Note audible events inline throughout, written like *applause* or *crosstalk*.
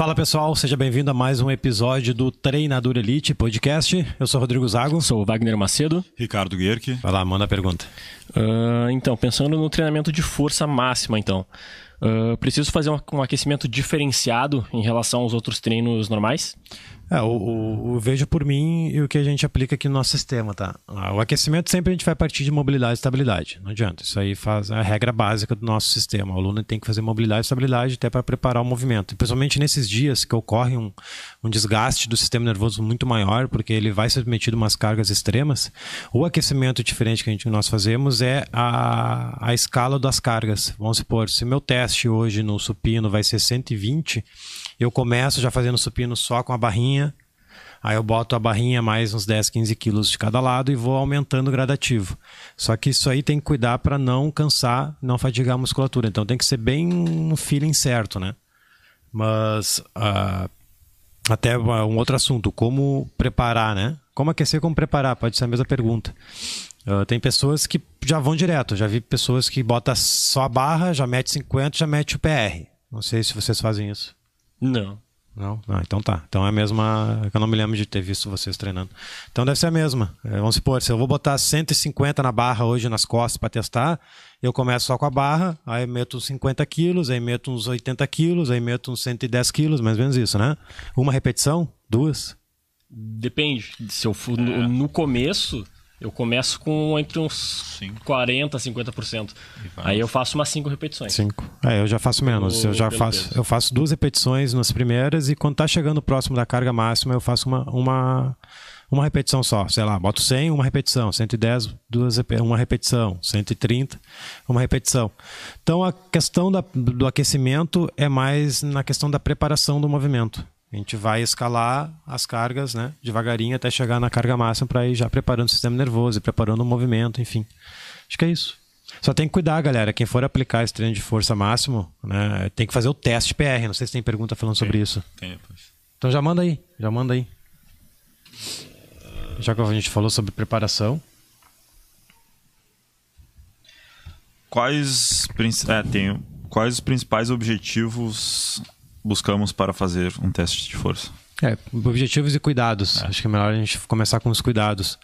Fala pessoal, seja bem-vindo a mais um episódio do Treinador Elite Podcast. Eu sou Rodrigo Zago. Sou o Wagner Macedo. Ricardo Guerque. Vai lá, manda a pergunta. Uh, então, pensando no treinamento de força máxima, então. Uh, preciso fazer um, um aquecimento diferenciado em relação aos outros treinos normais? É, o, o, o, vejo por mim e o que a gente aplica aqui no nosso sistema, tá? Ah, o aquecimento sempre a gente vai partir de mobilidade e estabilidade. Não adianta. Isso aí faz a regra básica do nosso sistema. O aluno tem que fazer mobilidade e estabilidade até para preparar o movimento. E principalmente nesses dias que ocorre um, um desgaste do sistema nervoso muito maior, porque ele vai ser submetido a umas cargas extremas. O aquecimento diferente que a gente, nós fazemos é a, a escala das cargas. Vamos supor, se meu teste hoje no supino vai ser 120, eu começo já fazendo supino só com a barrinha, aí eu boto a barrinha mais uns 10, 15 quilos de cada lado e vou aumentando gradativo. Só que isso aí tem que cuidar para não cansar, não fadigar a musculatura. Então tem que ser bem no feeling certo, né? Mas uh, até um outro assunto, como preparar, né? Como aquecer, como preparar? Pode ser a mesma pergunta. Uh, tem pessoas que já vão direto. Já vi pessoas que botam só a barra, já mete 50, já mete o PR. Não sei se vocês fazem isso. Não. Não? Ah, então tá. Então é a mesma. Eu não me lembro de ter visto vocês treinando. Então deve ser a mesma. É, vamos supor, se eu vou botar 150 na barra hoje nas costas para testar, eu começo só com a barra, aí meto 50 quilos, aí meto uns 80 quilos, aí meto uns 110 quilos, mais ou menos isso, né? Uma repetição? Duas? Depende. Se eu for no, no começo eu começo com entre uns Cinco. 40%, 50%. Aí eu faço umas 5 repetições. 5. É, eu já faço menos. Eu já faço, eu faço duas repetições nas primeiras e quando tá chegando próximo da carga máxima, eu faço uma, uma, uma repetição só. Sei lá, boto 100, uma repetição. 110, duas, uma repetição. 130, uma repetição. Então a questão da, do aquecimento é mais na questão da preparação do movimento. A gente vai escalar as cargas, né, devagarinho até chegar na carga máxima para ir já preparando o sistema nervoso e preparando o movimento, enfim. Acho que é isso. Só tem que cuidar, galera. Quem for aplicar esse treino de força máximo, né, tem que fazer o teste PR. Não sei se tem pergunta falando tem, sobre isso. Tem depois. Então já manda aí, já manda aí. Já que a gente falou sobre preparação. Quais, é, tem, quais os principais objetivos buscamos para fazer um teste de força? É, objetivos e cuidados. É. Acho que é melhor a gente começar com os cuidados.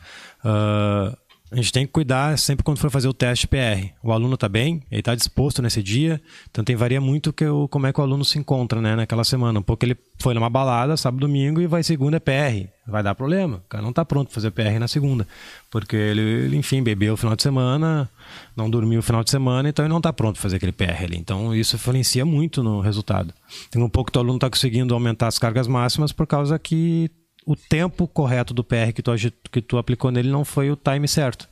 Uh, a gente tem que cuidar sempre quando for fazer o teste PR. O aluno está bem, ele está disposto nesse dia, então tem varia muito que o, como é que o aluno se encontra né, naquela semana. Um pouco ele foi numa balada sábado, domingo e vai segunda é PR. Vai dar problema. O cara não está pronto para fazer PR na segunda, porque ele, ele, enfim, bebeu o final de semana, não dormiu o final de semana, então ele não está pronto para fazer aquele PR ali. Então isso influencia muito no resultado. Tem um pouco que o aluno está conseguindo aumentar as cargas máximas por causa que o tempo correto do PR que tu, que tu aplicou nele não foi o time certo.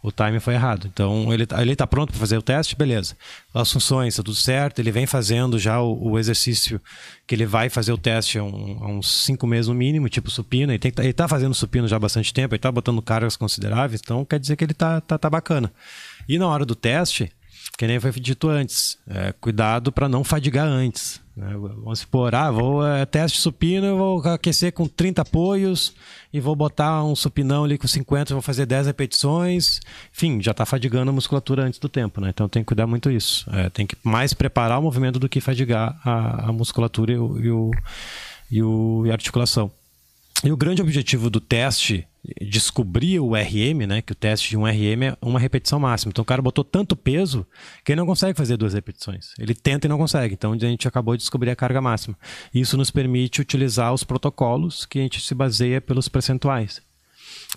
O time foi errado. Então, ele, está pronto para fazer o teste? Beleza. As funções, está tudo certo. Ele vem fazendo já o, o, exercício que ele vai fazer o teste há, um, há uns cinco meses no mínimo, tipo supino. Ele está fazendo supino já há bastante tempo, ele está botando cargas consideráveis, então quer dizer que ele está tá, tá bacana. E na hora do teste, que nem foi dito antes, é, cuidado para não fadigar antes. Né? Vamos supor, ah, vou é, teste supino, vou aquecer com 30 apoios e vou botar um supinão ali com 50, vou fazer 10 repetições. Enfim, já está fadigando a musculatura antes do tempo, né? Então tem que cuidar muito isso. É, tem que mais preparar o movimento do que fadigar a, a musculatura e, o, e, o, e, o, e a articulação. E o grande objetivo do teste descobrir o RM, né, que o teste de um RM é uma repetição máxima. Então o cara botou tanto peso que ele não consegue fazer duas repetições. Ele tenta e não consegue. Então a gente acabou de descobrir a carga máxima. Isso nos permite utilizar os protocolos que a gente se baseia pelos percentuais.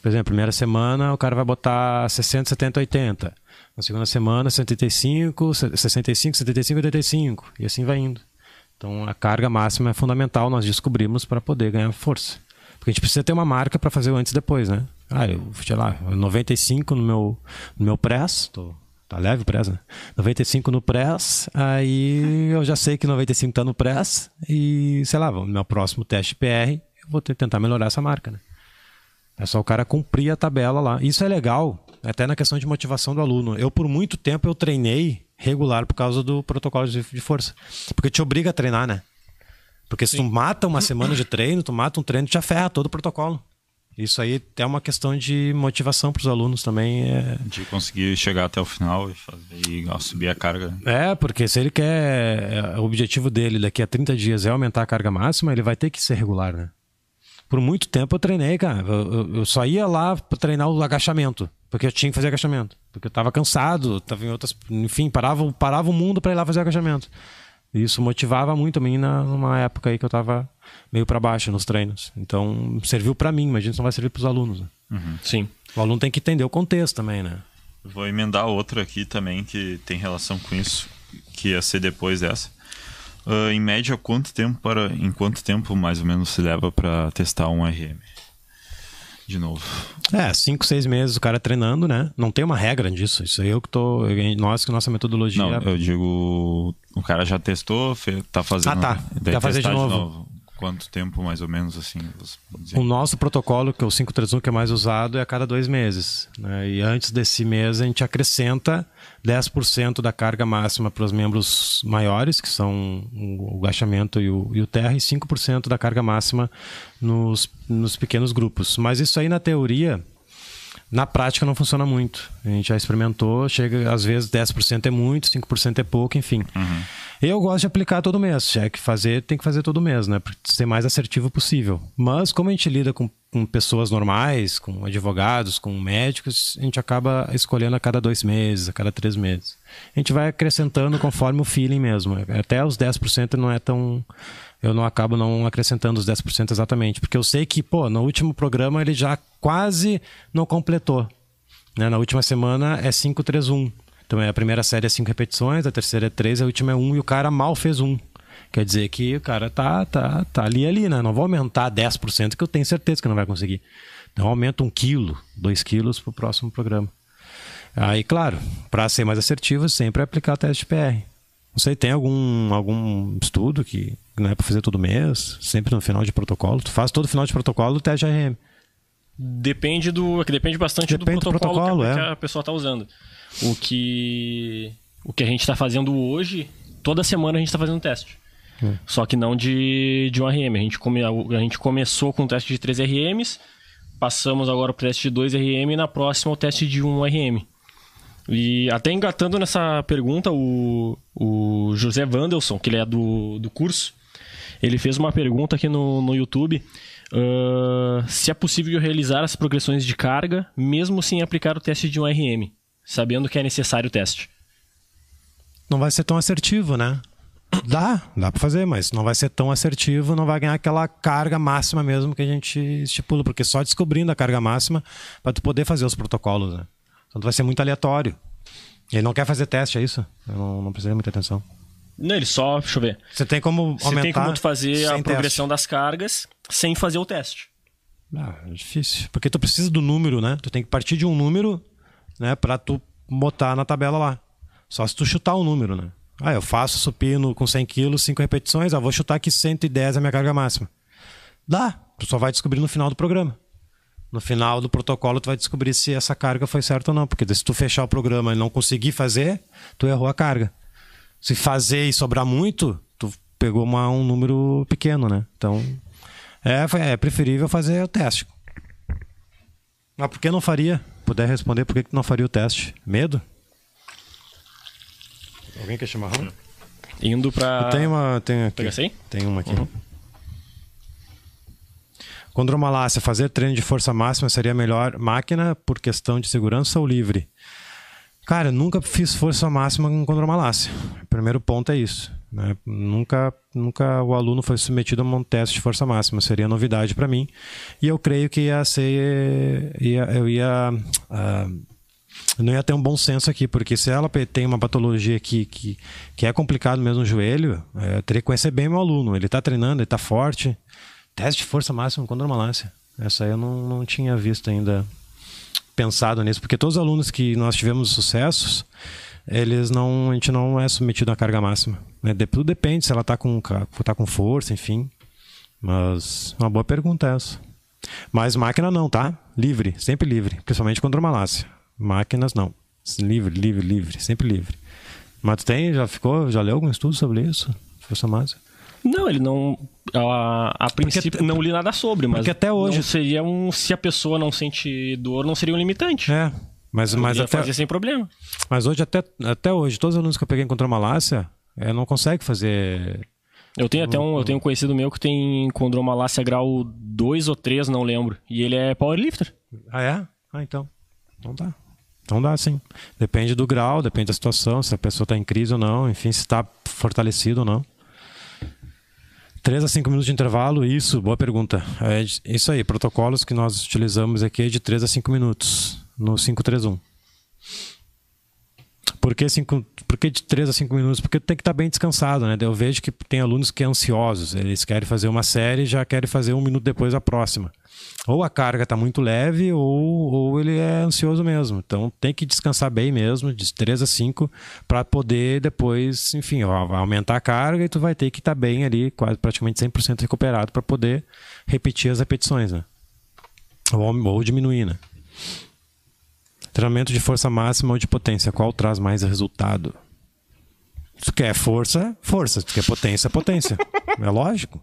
Por exemplo, primeira semana o cara vai botar 60, 70, 80. Na segunda semana 75, 65, 75, 85 e assim vai indo. Então a carga máxima é fundamental, nós descobrimos para poder ganhar força. Porque a gente precisa ter uma marca para fazer o antes e depois, né? Ah, eu, sei lá, 95 no meu, no meu press, tô, tá leve o press, né? 95 no press, aí eu já sei que 95 tá no press e, sei lá, no meu próximo teste PR, eu vou ter, tentar melhorar essa marca, né? É só o cara cumprir a tabela lá. Isso é legal, até na questão de motivação do aluno. Eu, por muito tempo, eu treinei regular por causa do protocolo de força. Porque te obriga a treinar, né? Porque se Sim. tu mata uma semana de treino, tu mata um treino, te ferra todo o protocolo. Isso aí é uma questão de motivação para os alunos também. É... De conseguir chegar até o final e, fazer, e subir a carga. É, porque se ele quer. É, o objetivo dele daqui a 30 dias é aumentar a carga máxima, ele vai ter que ser regular, né? Por muito tempo eu treinei, cara. Eu, eu, eu só ia lá para treinar o agachamento, porque eu tinha que fazer agachamento. Porque eu estava cansado, tava em outras. Enfim, parava, parava o mundo para ir lá fazer agachamento. Isso motivava muito a mim na, numa época aí que eu estava meio para baixo nos treinos. Então, serviu para mim, imagina se não vai servir para os alunos. Né? Uhum. Sim. O aluno tem que entender o contexto também, né? Vou emendar outra aqui também que tem relação com isso, que ia ser depois dessa. Uh, em média, quanto tempo para, em quanto tempo mais ou menos se leva para testar um RM? De novo. É, cinco, seis meses o cara treinando, né? Não tem uma regra disso. Isso aí eu que tô. Nós que nossa metodologia. Não, eu digo. O cara já testou, tá fazendo. Ah, tá. Quer fazer de novo. de novo. Quanto tempo, mais ou menos, assim? O nosso protocolo, que é o 531, que é mais usado, é a cada dois meses. Né? E antes desse mês, a gente acrescenta 10% da carga máxima para os membros maiores, que são o agachamento e o, e o terra, e 5% da carga máxima nos, nos pequenos grupos. Mas isso aí, na teoria, na prática não funciona muito. A gente já experimentou, chega às vezes 10% é muito, 5% é pouco, enfim. Uhum. Eu gosto de aplicar todo mês. Se é que fazer, tem que fazer todo mês, né? Para ser mais assertivo possível. Mas como a gente lida com, com, pessoas normais, com advogados, com médicos, a gente acaba escolhendo a cada dois meses, a cada três meses. A gente vai acrescentando conforme o feeling mesmo. Até os 10% não é tão eu não acabo não acrescentando os 10% exatamente, porque eu sei que, pô, no último programa ele já quase não completou. Né? Na última semana é 5, 3, 1. Então é, a primeira série é 5 repetições, a terceira é 3, a última é 1 e o cara mal fez 1. Quer dizer que o cara tá, tá, tá ali ali, né? Não vou aumentar 10% que eu tenho certeza que não vai conseguir. Então aumenta um quilo, dois quilos para o próximo programa. Aí, claro, para ser mais assertivo, sempre aplicar teste PR. Não sei, tem algum, algum estudo que não é para fazer todo mês, sempre no final de protocolo? Tu faz todo final de protocolo o teste RM. Depende do. É que depende bastante depende do protocolo, do protocolo que, a, é. que a pessoa está usando. O que. O que a gente está fazendo hoje, toda semana a gente está fazendo teste. É. Só que não de, de um RM. A gente, come, a gente começou com o teste de 3 RMs, passamos agora para o teste de 2 RM e na próxima o teste de 1 RM. E até engatando nessa pergunta, o, o José Wandelson, que ele é do, do curso, ele fez uma pergunta aqui no, no YouTube. Uh, se é possível realizar as progressões de carga mesmo sem aplicar o teste de um RM, sabendo que é necessário o teste. Não vai ser tão assertivo, né? Dá, dá para fazer, mas não vai ser tão assertivo, não vai ganhar aquela carga máxima mesmo que a gente estipula, porque só descobrindo a carga máxima para tu poder fazer os protocolos, né? Então vai ser muito aleatório. Ele não quer fazer teste, é isso? Eu não, não precisei muita atenção. Não, ele só. Deixa eu ver. Você tem como aumentar. Você tem como tu fazer a progressão teste. das cargas sem fazer o teste. Ah, é difícil. Porque tu precisa do número, né? Tu tem que partir de um número, né? Pra tu botar na tabela lá. Só se tu chutar um número, né? Ah, eu faço supino com 100 quilos, 5 repetições. Ah, vou chutar aqui 110 é a minha carga máxima. Dá. Tu só vai descobrir no final do programa. No final do protocolo, tu vai descobrir se essa carga foi certa ou não. Porque se tu fechar o programa e não conseguir fazer, tu errou a carga. Se fazer e sobrar muito, tu pegou uma, um número pequeno, né? Então, é, é preferível fazer o teste. Mas por que não faria? Puder responder por que não faria o teste? Medo? Alguém quer chimarrão? Indo pra. Tem uma. Tem aqui. Assim? Tem uma aqui. Uhum. Condromalácia, fazer treino de força máxima seria melhor máquina por questão de segurança ou livre? Cara, nunca fiz força máxima com condromalácia. Primeiro ponto é isso. Né? Nunca, nunca o aluno foi submetido a um teste de força máxima. Seria novidade para mim. E eu creio que ia ser. Ia, eu ia. Uh, não ia ter um bom senso aqui, porque se ela tem uma patologia que, que, que é complicado mesmo no joelho, é, eu teria que conhecer bem meu aluno. Ele está treinando, ele está forte, Teste de força máxima contra a malácia. Essa aí eu não, não tinha visto ainda, pensado nisso, porque todos os alunos que nós tivemos sucessos, eles não, a gente não é submetido à carga máxima. Né? Tudo depende se ela está com, tá com força, enfim. Mas uma boa pergunta essa. Mas máquina não, tá? Livre, sempre livre, principalmente contra malácia. Máquinas não. Livre, livre, livre, sempre livre. Mas tu tem, já ficou, já leu algum estudo sobre isso? Força máxima? Não, ele não. A, a princípio porque, não li nada sobre, mas até hoje seria um se a pessoa não sente dor, não seria um limitante. É. Mas, mas até fazer sem problema. Mas hoje até, até hoje todos os alunos que eu peguei em contromalácia é, não consegue fazer eu tenho até um, eu tenho um conhecido meu que tem condromalácia grau 2 ou 3, não lembro. E ele é powerlifter. Ah, é? Ah, então. Não dá. Então dá sim. Depende do grau, depende da situação, se a pessoa está em crise ou não, enfim, se está fortalecido ou não. 3 a 5 minutos de intervalo, isso, boa pergunta. É isso aí, protocolos que nós utilizamos aqui é de 3 a 5 minutos no 531. Por que, cinco, por que de 3 a 5 minutos? Porque tem que estar tá bem descansado, né? Eu vejo que tem alunos que são ansiosos, eles querem fazer uma série e já querem fazer um minuto depois a próxima. Ou a carga está muito leve, ou, ou ele é ansioso mesmo. Então tem que descansar bem mesmo, de 3 a 5, para poder depois, enfim, aumentar a carga e tu vai ter que estar tá bem ali, quase praticamente 100% recuperado para poder repetir as repetições, né? Ou, ou diminuir, né? Treinamento de força máxima ou de potência, qual traz mais resultado? Se quer força, força. Se quer potência, potência. é lógico.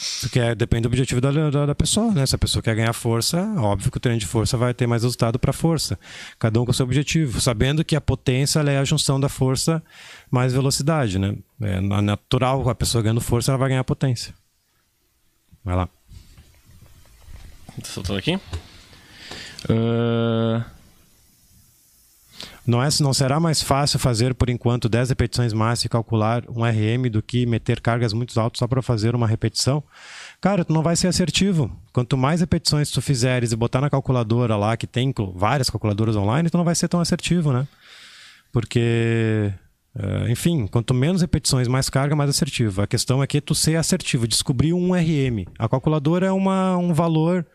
Se quer, depende do objetivo da, da, da, pessoa, né? Se a pessoa quer ganhar força, óbvio que o treino de força vai ter mais resultado para força. Cada um com o seu objetivo, sabendo que a potência é a junção da força mais velocidade, né? É natural, a pessoa ganhando força, ela vai ganhar potência. Vai lá. Soltando aqui? Uh... Não, é, não será mais fácil fazer, por enquanto, 10 repetições máximas e calcular um RM do que meter cargas muito altas só para fazer uma repetição? Cara, tu não vai ser assertivo. Quanto mais repetições tu fizeres e botar na calculadora lá, que tem várias calculadoras online, tu não vai ser tão assertivo, né? Porque, eh, enfim, quanto menos repetições, mais carga, mais assertivo. A questão é que tu ser assertivo, descobrir um RM. A calculadora é uma, um valor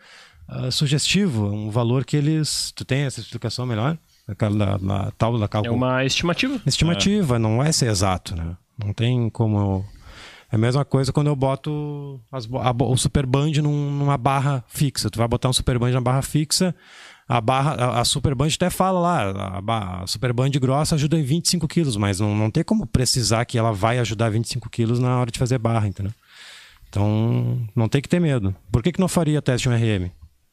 uh, sugestivo, um valor que eles. Tu tem essa explicação melhor? Aquela na, cálculo. É uma estimativa. Estimativa, é. não vai ser exato, né? Não tem como. É a mesma coisa quando eu boto as, a, o super band num, numa barra fixa. Tu vai botar um super band na barra fixa, a barra, a, a super band até fala lá, a, a super band grossa ajuda em 25 quilos, mas não, não tem como precisar que ela vai ajudar 25 quilos na hora de fazer barra, entendeu? Então, não tem que ter medo. Por que, que não faria teste de um RM?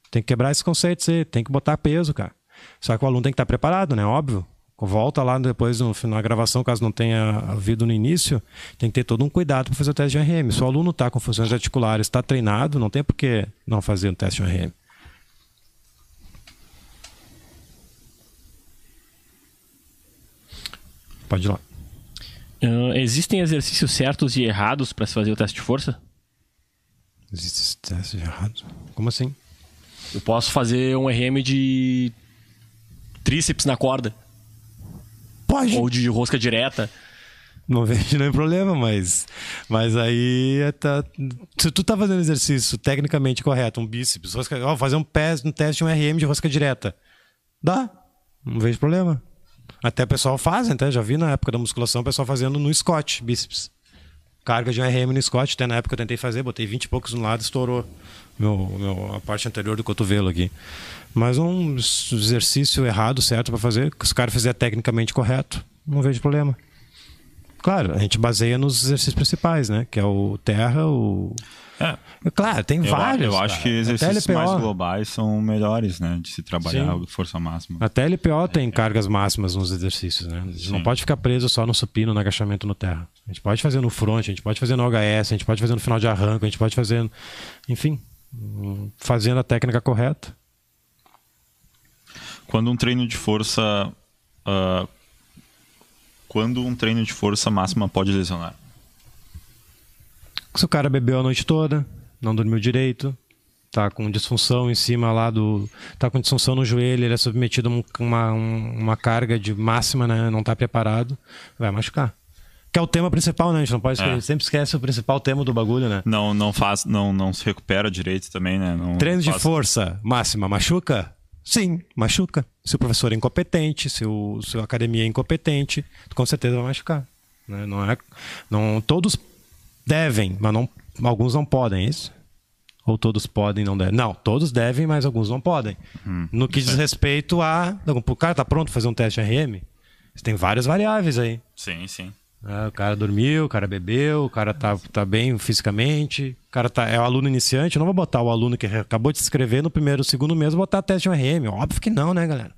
Tem que quebrar esses conceitos aí, tem que botar peso, cara. Só que o aluno tem que estar preparado, né? Óbvio. Volta lá depois no, na gravação, caso não tenha havido no início, tem que ter todo um cuidado para fazer o teste de RM. Se o aluno está com funções articulares, está treinado, não tem por que não fazer o teste de RM. Pode ir lá. Uh, existem exercícios certos e errados para se fazer o teste de força? Existem testes errados? Como assim? Eu posso fazer um RM de tríceps na corda. Pode. Ou de rosca direta. Não vejo nenhum problema, mas, mas aí é tá, se tu tá fazendo exercício tecnicamente correto, um bíceps, rosca, ó, fazer um pé, um teste um RM de rosca direta, dá, não vejo problema. Até o pessoal faz, até já vi na época da musculação o pessoal fazendo no Scott, bíceps. Carga de um RM no Scott, até na época eu tentei fazer, botei 20 e poucos no lado, estourou meu, meu, a parte anterior do cotovelo aqui. Mas um exercício errado, certo, para fazer, que os caras fizerem tecnicamente correto, não vejo problema. Claro, a gente baseia nos exercícios principais, né? Que é o terra, o. É. Claro, tem eu, vários. Eu acho que exercícios mais globais são melhores, né? De se trabalhar Sim. força máxima. Até LPO tem é. cargas máximas nos exercícios, né? A gente Sim. não pode ficar preso só no supino, no agachamento no terra. A gente pode fazer no front, a gente pode fazer no HS, a gente pode fazer no final de arranco, a gente pode fazer. Enfim, fazendo a técnica correta. Quando um treino de força. Uh, quando um treino de força máxima pode lesionar? Se o cara bebeu a noite toda, não dormiu direito, tá com disfunção em cima lá do. tá com disfunção no joelho, ele é submetido a uma, uma carga de máxima, né? Não tá preparado, vai machucar. Que é o tema principal, né? A gente não pode é. sempre esquece o principal tema do bagulho, né? Não, não faz, não, não se recupera direito também, né? Não Treino faz... de força máxima machuca? Sim, machuca. Se o professor é incompetente, se, o, se a academia é incompetente, com certeza vai machucar. Né? Não é, não, todos devem, mas não, alguns não podem, é isso? Ou todos podem e não devem? Não, todos devem, mas alguns não podem. Hum, no que diz respeito a. O cara tá pronto para fazer um teste RM? Tem várias variáveis aí. Sim, sim. É, o cara dormiu, o cara bebeu, o cara tá, tá bem fisicamente, o cara tá, é o aluno iniciante, não vou botar o aluno que acabou de se inscrever no primeiro, segundo mês, botar teste de RM. Óbvio que não, né, galera?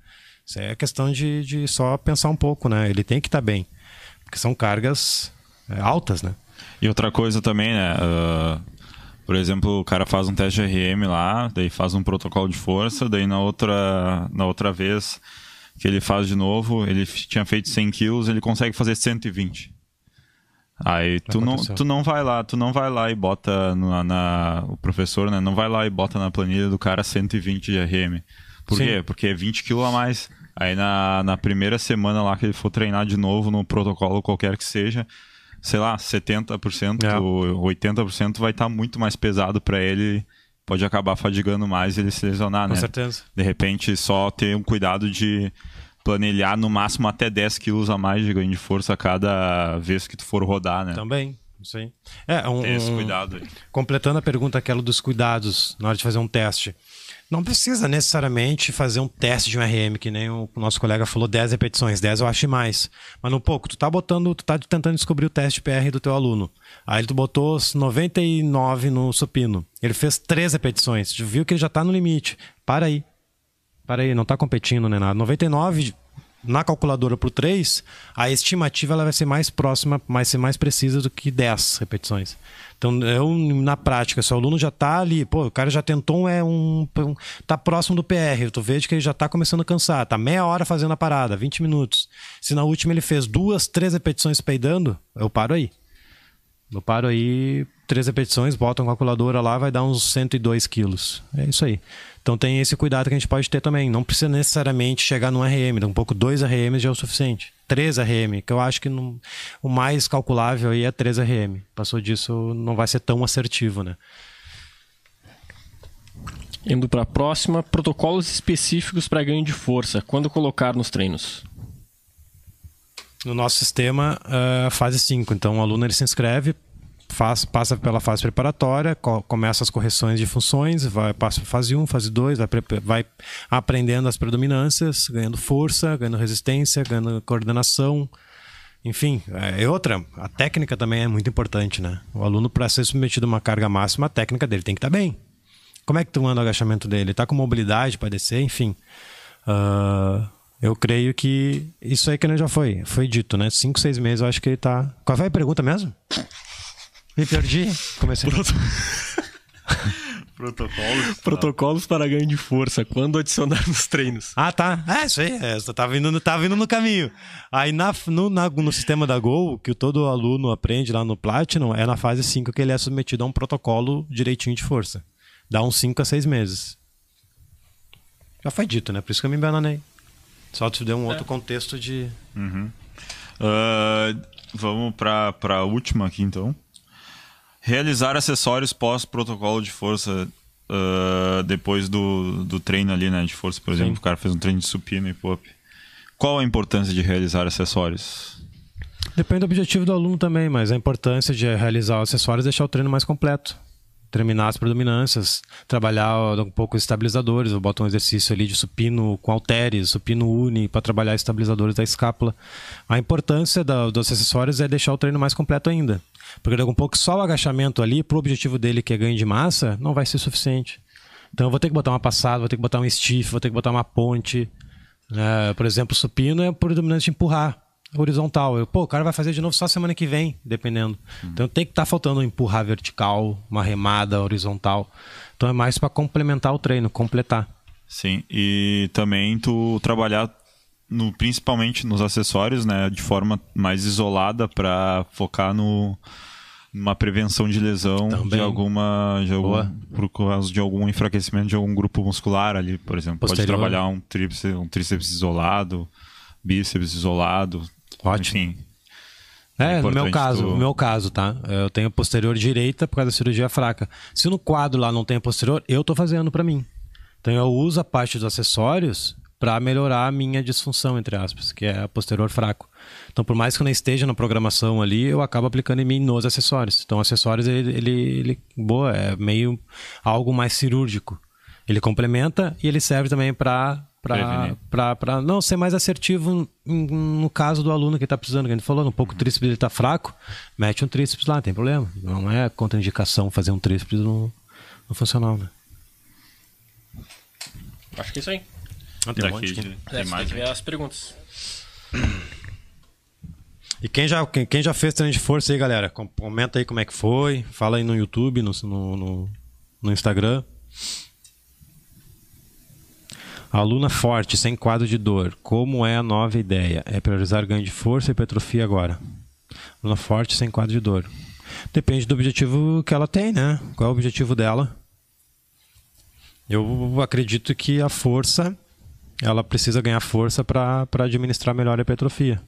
Isso é questão de, de só pensar um pouco, né? Ele tem que estar tá bem. Porque são cargas é, altas, né? E outra coisa também, né? Uh, por exemplo, o cara faz um teste de RM lá, daí faz um protocolo de força, daí na outra, na outra vez que ele faz de novo, ele tinha feito 100 quilos, ele consegue fazer 120. Aí tu não, tu não vai lá, tu não vai lá e bota na, na, o professor, né, não vai lá e bota na planilha do cara 120 de RM. Por Sim. quê? Porque é 20 kg a mais. Aí na, na primeira semana lá que ele for treinar de novo no protocolo qualquer que seja, sei lá, 70% é. ou 80% vai estar tá muito mais pesado para ele, pode acabar fadigando mais e ele se lesionar, Com né? Com certeza. De repente só ter um cuidado de planilhar no máximo até 10 quilos a mais de ganho de força a cada vez que tu for rodar, né? Também. Isso aí. É, um, Ter esse cuidado aí. Completando a pergunta aquela dos cuidados na hora de fazer um teste. Não precisa necessariamente fazer um teste de um RM, que nem o nosso colega falou, 10 repetições, 10 eu acho mais. Mas no pouco, tu tá botando, tu tá tentando descobrir o teste PR do teu aluno. Aí tu botou 99 no supino. Ele fez 3 repetições. Tu viu que ele já tá no limite. Para aí. Para aí, não tá competindo nem nada. 99 na calculadora para o 3, a estimativa ela vai ser mais próxima, vai ser mais precisa do que 10 repetições. Então, eu, na prática, se o aluno já está ali, pô, o cara já tentou é um, um tá próximo do PR, tu vejo que ele já está começando a cansar, tá meia hora fazendo a parada, 20 minutos. Se na última ele fez duas, três repetições peidando, eu paro aí. Eu paro aí, três repetições, boto a calculadora lá, vai dar uns 102 quilos. É isso aí. Então tem esse cuidado que a gente pode ter também. Não precisa necessariamente chegar num RM, um pouco dois RMs já é o suficiente. 3 RM, que eu acho que no, o mais calculável aí é 3 RM. Passou disso, não vai ser tão assertivo, né? Indo para a próxima, protocolos específicos para ganho de força. Quando colocar nos treinos? No nosso sistema, uh, fase 5. Então, o aluno ele se inscreve, faz, passa pela fase preparatória, co começa as correções de funções, vai, passa fase 1, fase 2, vai, vai aprendendo as predominâncias, ganhando força, ganhando resistência, ganhando coordenação. Enfim, é outra. A técnica também é muito importante, né? O aluno, para ser submetido a uma carga máxima, a técnica dele tem que estar tá bem. Como é que tu anda o agachamento dele? Está com mobilidade para descer? Enfim. Uh, eu creio que isso aí que não já foi. Foi dito, né? Cinco, seis meses, eu acho que ele está. Qual foi a pergunta mesmo? *laughs* Me perdi. Comecei. Proto... *laughs* Protocolos. Protocolos para ganho de força. Quando adicionar nos treinos. Ah, tá. É, isso aí. É, tá, vindo, tá vindo no caminho. Aí na, no, na, no sistema da Gol, que todo aluno aprende lá no Platinum, é na fase 5 que ele é submetido a um protocolo direitinho de força. Dá uns 5 a 6 meses. Já foi dito, né? Por isso que eu me bananei. Só te deu um é. outro contexto de. Uhum. Uh, vamos para a última aqui então. Realizar acessórios pós-protocolo de força uh, depois do, do treino ali, né? De força, por exemplo, Sim. o cara fez um treino de supino e pop. Qual a importância de realizar acessórios? Depende do objetivo do aluno também, mas a importância de realizar acessórios é deixar o treino mais completo. Terminar as predominâncias, trabalhar um pouco os estabilizadores. Eu boto um exercício ali de supino com halteres, supino uni, para trabalhar estabilizadores da escápula. A importância da, dos acessórios é deixar o treino mais completo ainda. Porque daqui a pouco só o agachamento ali, pro objetivo dele, que é ganho de massa, não vai ser suficiente. Então eu vou ter que botar uma passada, vou ter que botar um stiff, vou ter que botar uma ponte. É, por exemplo, supino é por dominante empurrar horizontal. Eu, pô, o cara vai fazer de novo só semana que vem, dependendo. Uhum. Então tem que estar tá faltando empurrar vertical, uma remada horizontal. Então é mais para complementar o treino, completar. Sim, e também tu trabalhar no, principalmente nos acessórios, né, de forma mais isolada para focar no uma prevenção de lesão Também. de alguma de algum, por causa de algum enfraquecimento de algum grupo muscular ali, por exemplo. Posterior. Pode trabalhar um tríceps, um tríceps isolado, bíceps isolado, Ótimo. enfim. É, é no meu caso, tu... no meu caso, tá? Eu tenho posterior direita por causa da cirurgia fraca. Se no quadro lá não tem posterior, eu tô fazendo para mim. Então eu uso a parte dos acessórios para melhorar a minha disfunção, entre aspas, que é a posterior fraco. Então, por mais que eu não esteja na programação ali, eu acabo aplicando em mim nos acessórios. Então, acessórios, ele, ele, ele boa, é meio algo mais cirúrgico. Ele complementa e ele serve também para para não ser mais assertivo no caso do aluno que está precisando, que a gente falou, um pouco o tríceps ele está fraco, mete um tríceps lá, não tem problema. Não é contraindicação fazer um tríceps no, no funcional, né? Acho que é isso aí. Ah, tem, um monte tem, tem mais tem que ver as perguntas. E quem já, quem, quem já fez treino de força aí, galera? Comenta aí como é que foi. Fala aí no YouTube, no, no, no Instagram. Aluna forte, sem quadro de dor. Como é a nova ideia? É priorizar ganho de força e hipertrofia agora. Aluna forte, sem quadro de dor. Depende do objetivo que ela tem, né? Qual é o objetivo dela? Eu acredito que a força, ela precisa ganhar força para administrar melhor a hipertrofia.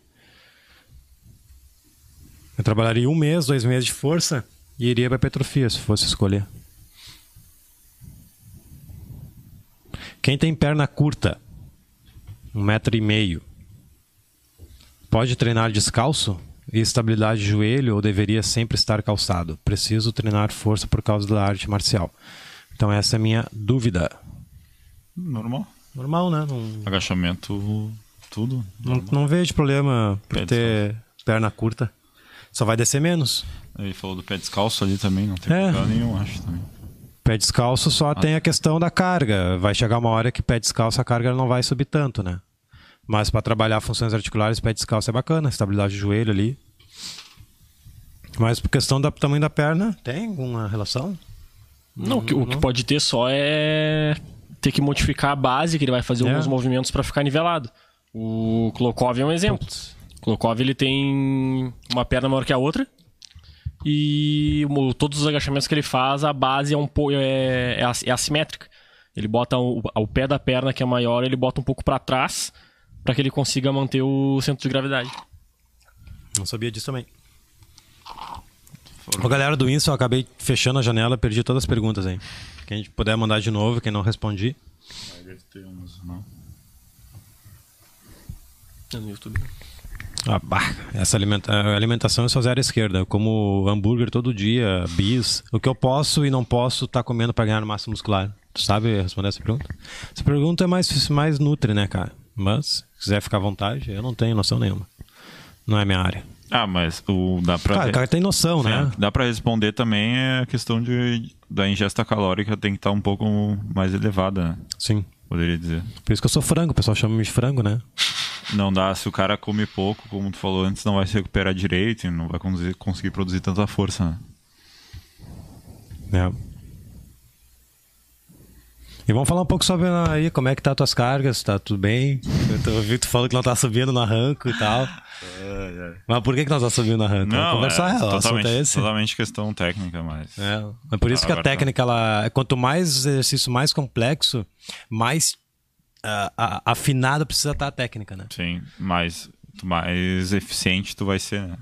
Eu trabalharia um mês, dois meses de força e iria para hipertrofia, se fosse escolher. Quem tem perna curta, um metro e meio, pode treinar descalço? E estabilidade de joelho ou deveria sempre estar calçado? Preciso treinar força por causa da arte marcial. Então essa é a minha dúvida. Normal. Normal, né? Não... Agachamento, tudo. Não, não, vejo problema por pé ter descalço. perna curta. Só vai descer menos. Ele falou do pé descalço ali também, não tem é. problema nenhum, acho também. Pé descalço só ah. tem a questão da carga. Vai chegar uma hora que pé descalço a carga não vai subir tanto, né? Mas para trabalhar funções articulares, pé descalço é bacana, estabilidade de joelho ali. Mas por questão do tamanho da perna, tem alguma relação? Não, não, o que pode ter só é ter que modificar a base, que ele vai fazer é. alguns movimentos para ficar nivelado. O Klokov é um exemplo. Putz. O Klokov ele tem uma perna maior que a outra, e todos os agachamentos que ele faz, a base é um pouco é, é, é assimétrica. Ele bota o, o, pé da perna que é maior, ele bota um pouco para trás para que ele consiga manter o centro de gravidade. Não sabia disso também. Ô, galera do Insta, eu acabei fechando a janela, perdi todas as perguntas aí. Quem puder mandar de novo, quem não respondi. Deve ter uns, não. É no YouTube. Ah, bah, essa alimenta alimentação é só zero à esquerda. Eu como hambúrguer todo dia, bis. O que eu posso e não posso estar tá comendo para ganhar massa muscular. Tu sabe responder essa pergunta? Essa pergunta é mais, mais nutri, né, cara? Mas, se quiser ficar à vontade, eu não tenho noção nenhuma. Não é minha área. Ah, mas o dá pra. Cara, o cara tem noção, Sim, né? Dá para responder também a questão de, da ingesta calórica tem que estar tá um pouco mais elevada, né? Sim. Poderia dizer. Por isso que eu sou frango, o pessoal chama-me de frango, né? Não dá, se o cara come pouco, como tu falou antes, não vai se recuperar direito e não vai conseguir produzir tanta força, né? É. E vamos falar um pouco sobre aí, como é que tá as tuas cargas, tá tudo bem? Eu vi tu falou que não tá subindo no arranco e tal. É, é. Mas por que, que nós tá subindo no arranco? Não, conversar, é, totalmente, é totalmente questão técnica, mas... É, é por isso que a técnica, ela, quanto mais exercício mais complexo, mais uh, afinado precisa estar a técnica, né? Sim, mais, mais eficiente tu vai ser, né?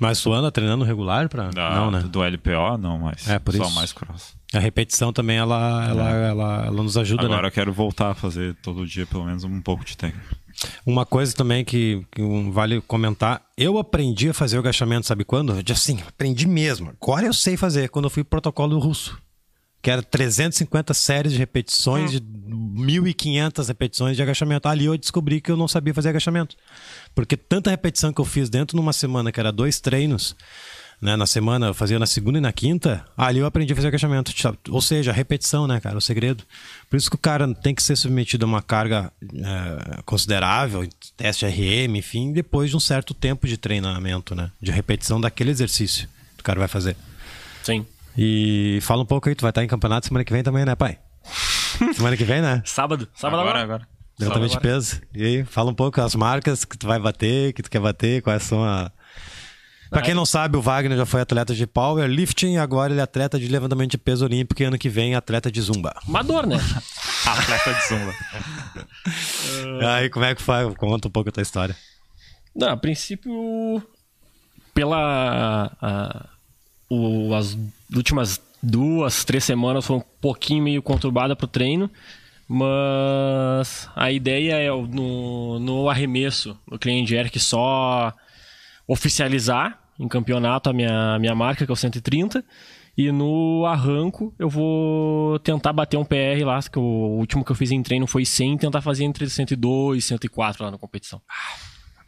Mas tu anda treinando regular para não, né? Do LPO não, mas é, por só isso. mais cross. A repetição também ela, ela, é. ela, ela, nos ajuda, Agora né? eu quero voltar a fazer todo dia pelo menos um pouco de técnica. Uma coisa também que, que vale comentar, eu aprendi a fazer o agachamento, sabe quando? Assim, aprendi mesmo. Agora eu sei fazer, quando eu fui pro protocolo russo que era 350 séries de repetições, hum. de 1.500 repetições de agachamento. Ali eu descobri que eu não sabia fazer agachamento. Porque tanta repetição que eu fiz dentro numa semana, que era dois treinos, né, na semana, eu fazia na segunda e na quinta, ali eu aprendi a fazer agachamento. Ou seja, repetição, né, cara, o segredo. Por isso que o cara tem que ser submetido a uma carga é, considerável, teste RM, enfim, depois de um certo tempo de treinamento, né, de repetição daquele exercício que o cara vai fazer. Sim. E fala um pouco aí, tu vai estar em campeonato semana que vem também, né, pai? *laughs* Semana que vem, né? Sábado. Sábado agora. agora. Levantamento de peso. E aí, fala um pouco as marcas que tu vai bater, que tu quer bater, quais são a. Pra quem não sabe, o Wagner já foi atleta de powerlifting, agora ele é atleta de levantamento de peso olímpico e ano que vem atleta de zumba. Amador, né? *laughs* atleta de zumba. *laughs* Aí, como é que foi? Conta um pouco a tua história. Não, a princípio, pela. A, o, as últimas duas, três semanas foram um pouquinho meio conturbada pro treino. Mas a ideia é no, no arremesso, no Clean Jerk, só oficializar em campeonato a minha, minha marca, que é o 130. E no arranco, eu vou tentar bater um PR lá, que o último que eu fiz em treino foi 100, tentar fazer entre 102 e 104 lá na competição. Ah,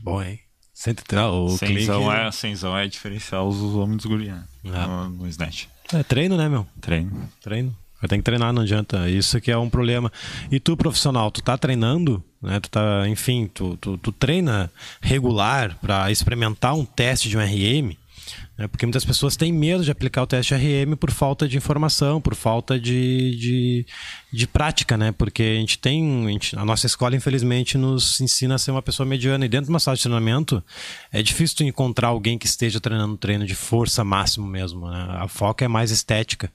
bom, hein? 103, o Cenzão é, cenzão é diferencial os homens dos guri, né? É. No, no Snatch. É treino, né, meu? Treino. Treino. Tem que treinar, não adianta. Isso que é um problema. E tu, profissional, tu tá treinando, né? Tu tá, enfim, tu, tu, tu treina regular para experimentar um teste de um RM, né? Porque muitas pessoas têm medo de aplicar o teste RM por falta de informação, por falta de, de, de prática, né? Porque a gente tem. A, gente, a, nossa escola, infelizmente, nos ensina a ser uma pessoa mediana. E dentro de uma sala de treinamento, é difícil tu encontrar alguém que esteja treinando treino de força máximo mesmo. Né? A foca é mais estética.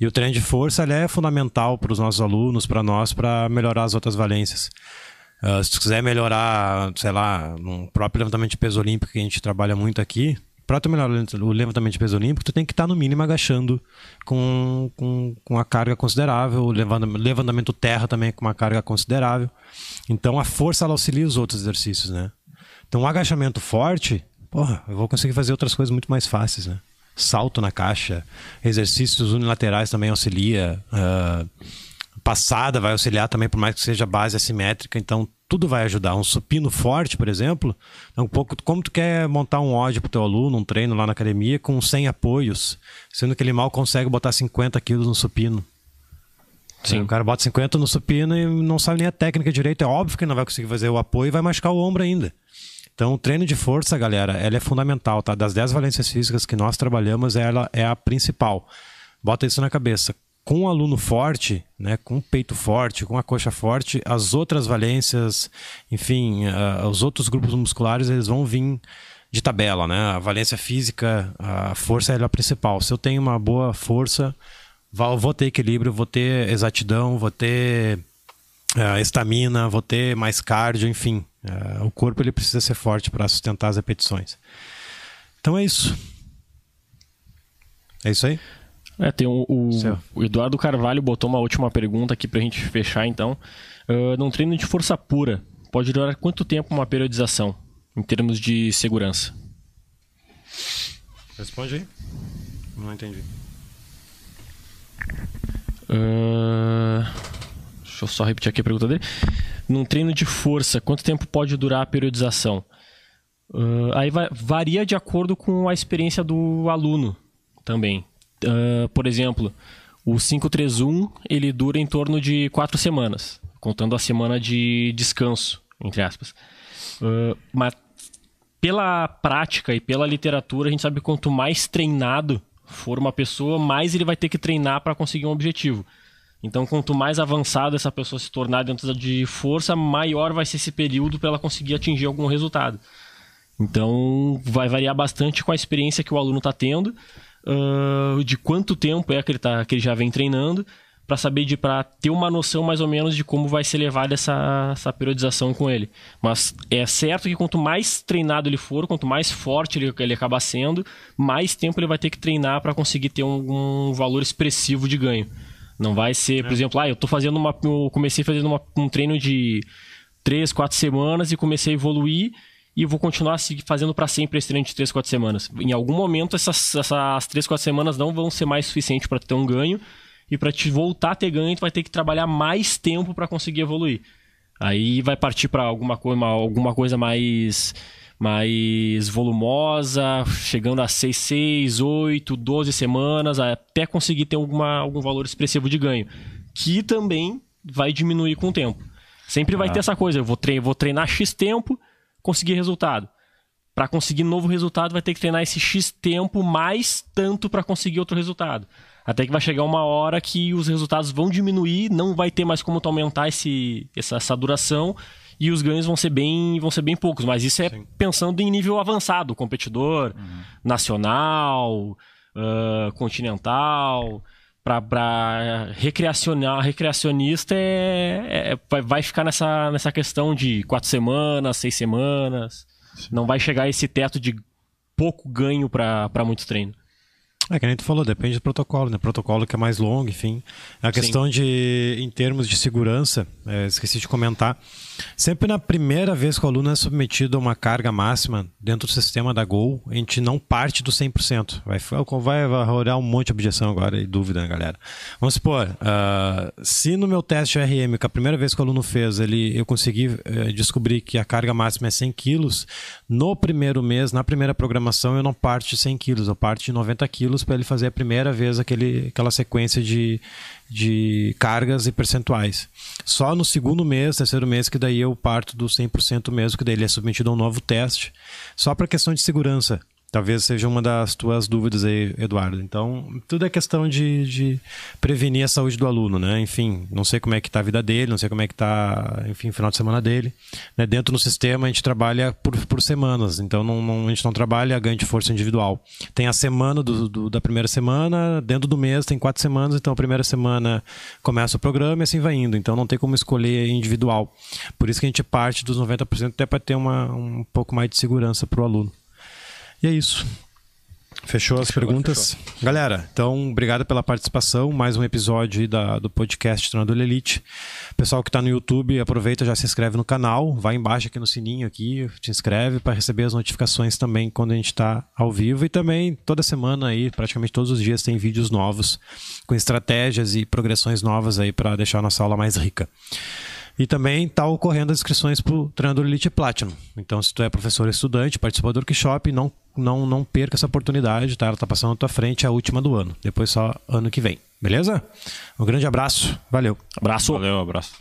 E o treino de força é fundamental para os nossos alunos, para nós, para melhorar as outras valências. Uh, se tu quiser melhorar, sei lá, no próprio levantamento de peso olímpico que a gente trabalha muito aqui, para tu melhorar o levantamento de peso olímpico, tu tem que estar tá no mínimo agachando com, com, com uma carga considerável, levantamento terra também com uma carga considerável. Então a força ela auxilia os outros exercícios, né? Então um agachamento forte, porra, eu vou conseguir fazer outras coisas muito mais fáceis, né? Salto na caixa, exercícios unilaterais também auxilia. Uh, passada vai auxiliar também, por mais que seja base assimétrica. Então, tudo vai ajudar. Um supino forte, por exemplo, é um pouco como tu quer montar um ódio para o teu aluno, um treino lá na academia com 100 apoios, sendo que ele mal consegue botar 50 quilos no supino. Sim. O cara bota 50 no supino e não sabe nem a técnica direito. É óbvio que ele não vai conseguir fazer o apoio e vai machucar o ombro ainda. Então, o treino de força, galera, ela é fundamental, tá? Das 10 valências físicas que nós trabalhamos, ela é a principal. Bota isso na cabeça com um aluno forte, né, com um peito forte, com a coxa forte, as outras valências, enfim, uh, os outros grupos musculares, eles vão vir de tabela, né? A valência física, a força é a principal. Se eu tenho uma boa força, vou ter equilíbrio, vou ter exatidão, vou ter uh, estamina, vou ter mais cardio, enfim. Uh, o corpo ele precisa ser forte para sustentar as repetições. Então é isso. É isso aí? É, tem o, o, o, Eduardo Carvalho botou uma última pergunta aqui pra gente fechar, então. Uh, num treino de força pura, pode durar quanto tempo uma periodização, em termos de segurança? Responde aí. Não entendi. Uh, deixa eu só repetir aqui a pergunta dele. Num treino de força, quanto tempo pode durar a periodização? Uh, aí vai, varia de acordo com a experiência do aluno também. Uh, por exemplo, o 531 ele dura em torno de quatro semanas, contando a semana de descanso, entre aspas. Uh, mas pela prática e pela literatura, a gente sabe que quanto mais treinado for uma pessoa, mais ele vai ter que treinar para conseguir um objetivo. Então, quanto mais avançado essa pessoa se tornar dentro de força, maior vai ser esse período para ela conseguir atingir algum resultado. Então, vai variar bastante com a experiência que o aluno está tendo uh, de quanto tempo é que ele, tá, que ele já vem treinando, para saber de para ter uma noção mais ou menos de como vai ser levada essa, essa periodização com ele. Mas é certo que quanto mais treinado ele for, quanto mais forte ele, ele acaba sendo, mais tempo ele vai ter que treinar para conseguir ter um, um, valor expressivo de ganho. Não vai ser, por é. exemplo, ah, eu tô fazendo uma. Eu comecei fazendo uma, um treino de 3, 4 semanas e comecei a evoluir e vou continuar fazendo para sempre esse treino de 3, 4 semanas. Em algum momento, essas, essas 3, 4 semanas não vão ser mais suficientes para ter um ganho. E para te voltar a ter ganho, tu vai ter que trabalhar mais tempo para conseguir evoluir. Aí vai partir para alguma, coisa, alguma coisa mais mais volumosa, chegando a 6, 6, 8, 12 semanas, até conseguir ter alguma, algum valor expressivo de ganho. Que também vai diminuir com o tempo. Sempre ah. vai ter essa coisa, eu vou treinar, vou treinar X tempo, conseguir resultado. Para conseguir novo resultado, vai ter que treinar esse X tempo mais tanto para conseguir outro resultado. Até que vai chegar uma hora que os resultados vão diminuir, não vai ter mais como tu aumentar esse, essa, essa duração e os ganhos vão ser bem, vão ser bem poucos. Mas isso é Sim. pensando em nível avançado, competidor, uhum. nacional, uh, continental para recreacionista é, é, vai ficar nessa, nessa questão de quatro semanas, seis semanas. Sim. Não vai chegar a esse teto de pouco ganho para muito treino. É que a gente falou, depende do protocolo, né? Protocolo que é mais longo, enfim. A questão Sim. de, em termos de segurança, é, esqueci de comentar, sempre na primeira vez que o aluno é submetido a uma carga máxima dentro do sistema da Gol, a gente não parte do 100%. Vai, vai, vai rolar um monte de objeção agora e dúvida, né, galera? Vamos supor, uh, se no meu teste RM, que a primeira vez que o aluno fez, ele, eu consegui uh, descobrir que a carga máxima é 100 quilos, no primeiro mês, na primeira programação, eu não parto de 100 quilos, eu parto de 90 para ele fazer a primeira vez aquele, aquela sequência de, de cargas e percentuais. Só no segundo mês, terceiro mês, que daí eu parto do 100% mesmo, que daí ele é submetido a um novo teste, só para questão de segurança. Talvez seja uma das tuas dúvidas aí, Eduardo. Então, tudo é questão de, de prevenir a saúde do aluno, né? Enfim, não sei como é que está a vida dele, não sei como é que está, enfim, o final de semana dele. Né? Dentro do sistema, a gente trabalha por, por semanas, então não, não, a gente não trabalha ganho de força individual. Tem a semana do, do, da primeira semana, dentro do mês tem quatro semanas, então a primeira semana começa o programa e assim vai indo. Então não tem como escolher individual. Por isso que a gente parte dos 90% até para ter uma, um pouco mais de segurança para o aluno. E é isso. Fechou as fechou, perguntas? Fechou. Galera, então, obrigado pela participação. Mais um episódio da, do podcast Treinador Elite. Pessoal que está no YouTube, aproveita já se inscreve no canal. Vai embaixo aqui no sininho aqui, te inscreve para receber as notificações também quando a gente está ao vivo. E também toda semana aí, praticamente todos os dias, tem vídeos novos com estratégias e progressões novas aí para deixar a nossa aula mais rica. E também está ocorrendo as inscrições para o Treinador Elite Platinum. Então, se tu é professor estudante, participou do workshop, não, não, não perca essa oportunidade, tá? Ela está passando na tua frente, é a última do ano. Depois só ano que vem. Beleza? Um grande abraço. Valeu. Abraço. Valeu, abraço.